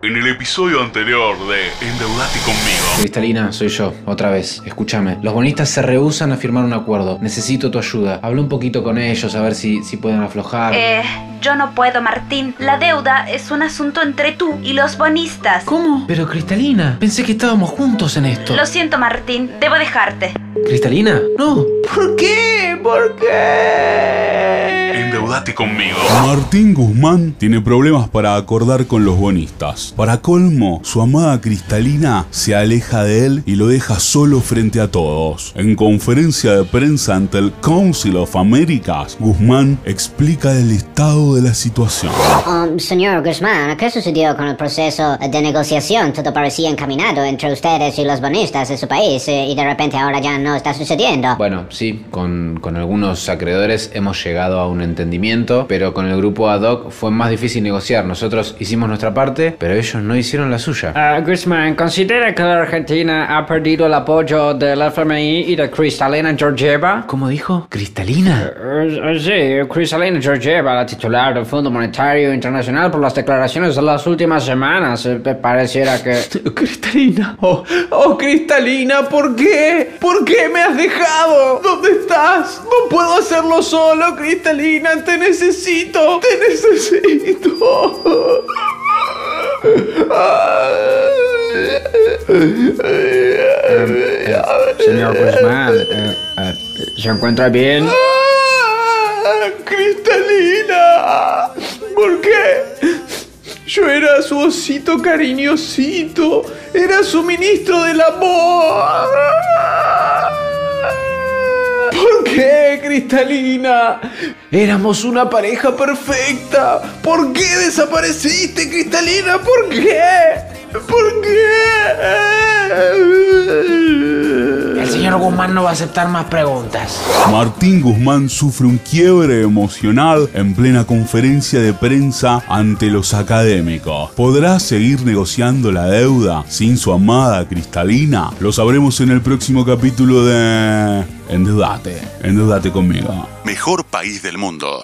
En el episodio anterior de Endeudate conmigo. Cristalina, soy yo, otra vez. Escúchame. Los bonistas se rehusan a firmar un acuerdo. Necesito tu ayuda. Habla un poquito con ellos a ver si, si pueden aflojar. Eh, yo no puedo, Martín. La deuda es un asunto entre tú y los bonistas. ¿Cómo? Pero Cristalina, pensé que estábamos juntos en esto. Lo siento, Martín. Debo dejarte. ¿Cristalina? No. ¿Por qué? ¿Por qué? Conmigo. Martín Guzmán tiene problemas para acordar con los bonistas. Para colmo, su amada Cristalina se aleja de él y lo deja solo frente a todos. En conferencia de prensa ante el Council of Americas, Guzmán explica el estado de la situación. Um, señor Guzmán, ¿qué sucedió con el proceso de negociación? Todo parecía encaminado entre ustedes y los bonistas de su país eh, y de repente ahora ya no está sucediendo. Bueno, sí, con, con algunos acreedores hemos llegado a un entendimiento, pero con el grupo ad hoc fue más difícil negociar. Nosotros hicimos nuestra parte, pero ellos no hicieron la suya. Ah, Guzmán, ¿considera que la Argentina ha perdido el apoyo del FMI y de Cristalina Georgieva? ¿Cómo dijo? ¿Cristalina? Eh, eh, sí, Cristalina Georgieva, la titular del Fondo Monetario Internacional, por las declaraciones de las últimas semanas, eh, pareciera que... Cristalina. Oh, oh, Cristalina, ¿por qué? ¿Por qué me has dejado? ¿Dónde estás? No puedo hacerlo solo, Cristalina. Te necesito. Te necesito. Señor Guzmán, eh, eh, ¿se encuentra bien? Cristalina. ¿Por qué? Yo era su osito cariñosito. Era su ministro del amor. ¿Por qué, Cristalina? Éramos una pareja perfecta. ¿Por qué desapareciste, Cristalina? ¿Por qué? ¿Por qué? Guzmán no va a aceptar más preguntas. Martín Guzmán sufre un quiebre emocional en plena conferencia de prensa ante los académicos. ¿Podrá seguir negociando la deuda sin su amada Cristalina? Lo sabremos en el próximo capítulo de Endeudate. Endeudate conmigo. Mejor país del mundo.